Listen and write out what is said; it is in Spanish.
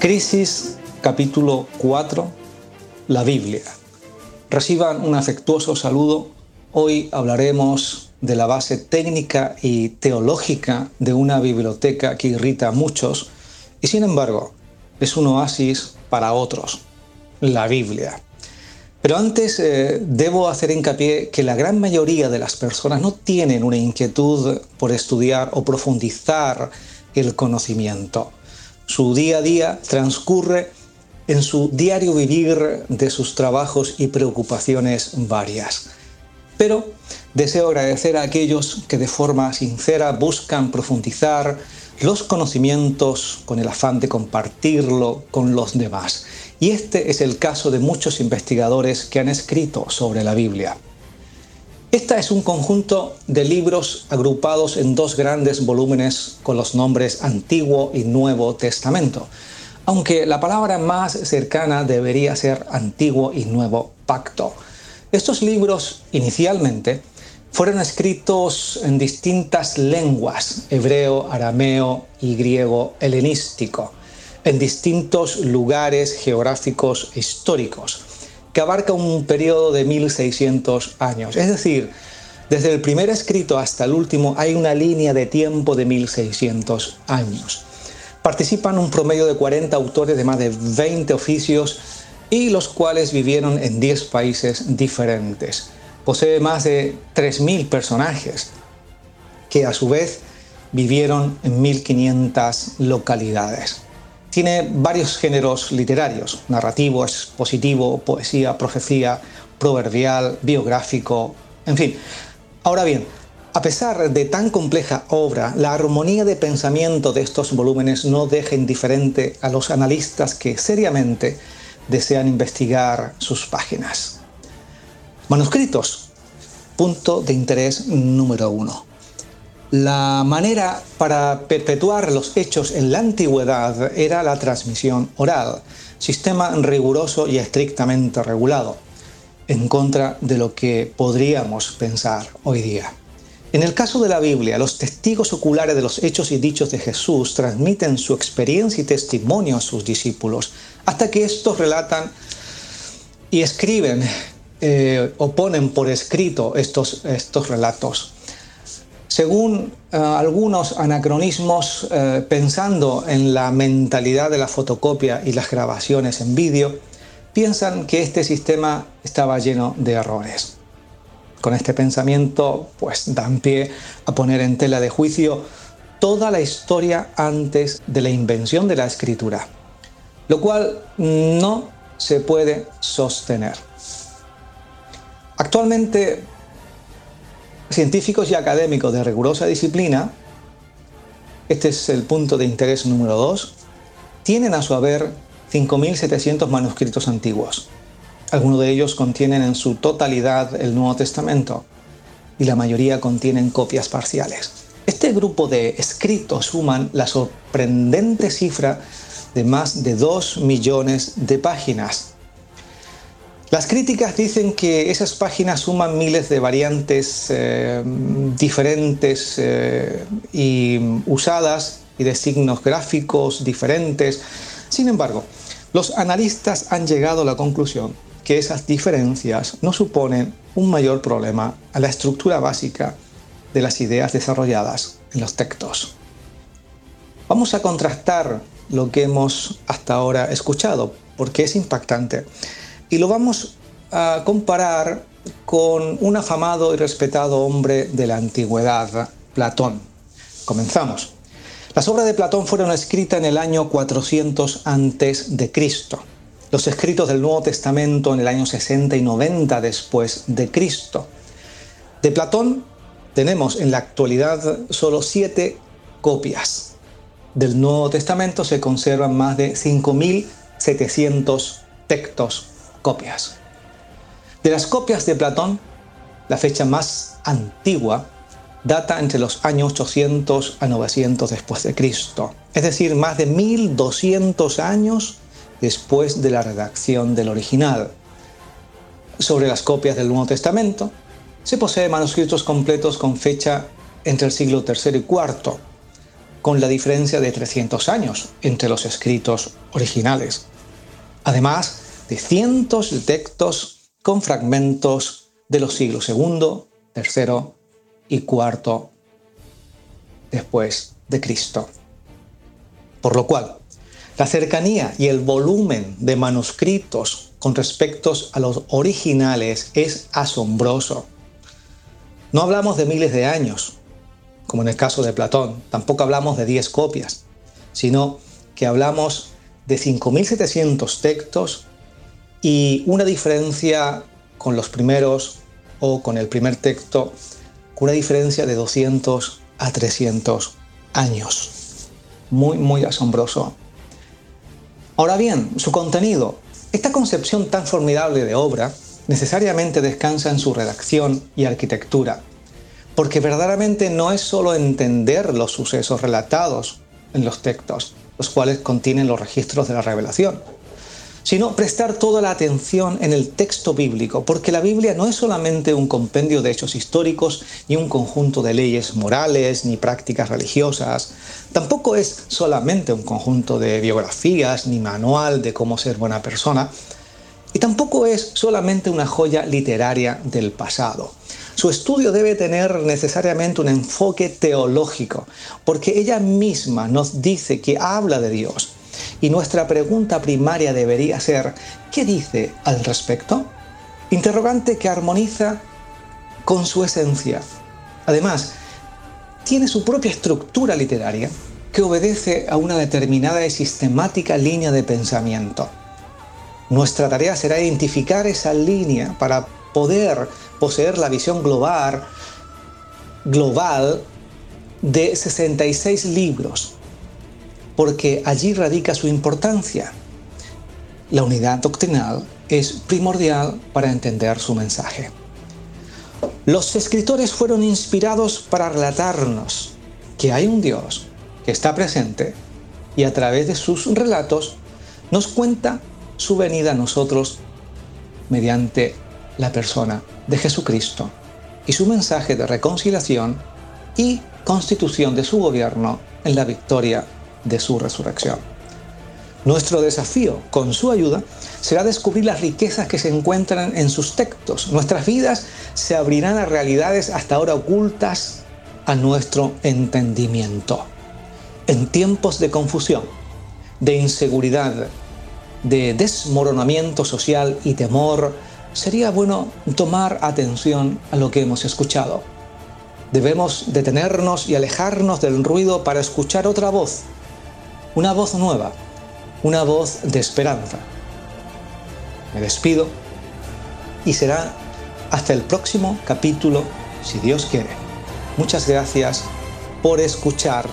Crisis capítulo 4, la Biblia. Reciban un afectuoso saludo. Hoy hablaremos de la base técnica y teológica de una biblioteca que irrita a muchos y sin embargo es un oasis para otros, la Biblia. Pero antes eh, debo hacer hincapié que la gran mayoría de las personas no tienen una inquietud por estudiar o profundizar el conocimiento. Su día a día transcurre en su diario vivir de sus trabajos y preocupaciones varias. Pero deseo agradecer a aquellos que de forma sincera buscan profundizar los conocimientos con el afán de compartirlo con los demás. Y este es el caso de muchos investigadores que han escrito sobre la Biblia. Esta es un conjunto de libros agrupados en dos grandes volúmenes con los nombres Antiguo y Nuevo Testamento, aunque la palabra más cercana debería ser Antiguo y Nuevo Pacto. Estos libros inicialmente fueron escritos en distintas lenguas, hebreo, arameo y griego helenístico, en distintos lugares geográficos e históricos, que abarca un periodo de 1600 años. Es decir, desde el primer escrito hasta el último hay una línea de tiempo de 1600 años. Participan un promedio de 40 autores de más de 20 oficios y los cuales vivieron en 10 países diferentes posee más de 3.000 personajes que a su vez vivieron en 1.500 localidades. Tiene varios géneros literarios, narrativo, expositivo, poesía, profecía, proverbial, biográfico, en fin. Ahora bien, a pesar de tan compleja obra, la armonía de pensamiento de estos volúmenes no deja indiferente a los analistas que seriamente desean investigar sus páginas. Manuscritos. Punto de interés número uno. La manera para perpetuar los hechos en la antigüedad era la transmisión oral, sistema riguroso y estrictamente regulado, en contra de lo que podríamos pensar hoy día. En el caso de la Biblia, los testigos oculares de los hechos y dichos de Jesús transmiten su experiencia y testimonio a sus discípulos, hasta que estos relatan y escriben eh, o ponen por escrito estos, estos relatos. Según eh, algunos anacronismos, eh, pensando en la mentalidad de la fotocopia y las grabaciones en vídeo, piensan que este sistema estaba lleno de errores. Con este pensamiento, pues dan pie a poner en tela de juicio toda la historia antes de la invención de la escritura, lo cual no se puede sostener. Actualmente, científicos y académicos de rigurosa disciplina, este es el punto de interés número 2, tienen a su haber 5.700 manuscritos antiguos. Algunos de ellos contienen en su totalidad el Nuevo Testamento y la mayoría contienen copias parciales. Este grupo de escritos suman la sorprendente cifra de más de 2 millones de páginas, las críticas dicen que esas páginas suman miles de variantes eh, diferentes eh, y usadas y de signos gráficos diferentes. Sin embargo, los analistas han llegado a la conclusión que esas diferencias no suponen un mayor problema a la estructura básica de las ideas desarrolladas en los textos. Vamos a contrastar lo que hemos hasta ahora escuchado, porque es impactante y lo vamos a comparar con un afamado y respetado hombre de la antigüedad, Platón. Comenzamos. Las obras de Platón fueron escritas en el año 400 antes de Cristo. Los escritos del Nuevo Testamento en el año 60 y 90 después de Cristo. De Platón tenemos en la actualidad solo siete copias. Del Nuevo Testamento se conservan más de 5.700 textos copias. De las copias de Platón, la fecha más antigua data entre los años 800 a 900 después de Cristo, es decir, más de 1200 años después de la redacción del original. Sobre las copias del Nuevo Testamento, se poseen manuscritos completos con fecha entre el siglo III y IV. con la diferencia de 300 años entre los escritos originales, además de cientos de textos con fragmentos de los siglos II, III y IV después de Cristo. Por lo cual, la cercanía y el volumen de manuscritos con respecto a los originales es asombroso. No hablamos de miles de años, como en el caso de Platón, tampoco hablamos de 10 copias, sino que hablamos de 5.700 textos y una diferencia con los primeros o con el primer texto, una diferencia de 200 a 300 años. Muy, muy asombroso. Ahora bien, su contenido. Esta concepción tan formidable de obra necesariamente descansa en su redacción y arquitectura, porque verdaderamente no es solo entender los sucesos relatados en los textos, los cuales contienen los registros de la revelación, sino prestar toda la atención en el texto bíblico, porque la Biblia no es solamente un compendio de hechos históricos, ni un conjunto de leyes morales, ni prácticas religiosas, tampoco es solamente un conjunto de biografías, ni manual de cómo ser buena persona, y tampoco es solamente una joya literaria del pasado. Su estudio debe tener necesariamente un enfoque teológico, porque ella misma nos dice que habla de Dios, y nuestra pregunta primaria debería ser, ¿qué dice al respecto? Interrogante que armoniza con su esencia. Además, tiene su propia estructura literaria que obedece a una determinada y sistemática línea de pensamiento. Nuestra tarea será identificar esa línea para poder poseer la visión global, global de 66 libros porque allí radica su importancia. La unidad doctrinal es primordial para entender su mensaje. Los escritores fueron inspirados para relatarnos que hay un Dios que está presente y a través de sus relatos nos cuenta su venida a nosotros mediante la persona de Jesucristo y su mensaje de reconciliación y constitución de su gobierno en la victoria de su resurrección. Nuestro desafío, con su ayuda, será descubrir las riquezas que se encuentran en sus textos. Nuestras vidas se abrirán a realidades hasta ahora ocultas a nuestro entendimiento. En tiempos de confusión, de inseguridad, de desmoronamiento social y temor, sería bueno tomar atención a lo que hemos escuchado. Debemos detenernos y alejarnos del ruido para escuchar otra voz una voz nueva, una voz de esperanza. Me despido y será hasta el próximo capítulo, si Dios quiere. Muchas gracias por escuchar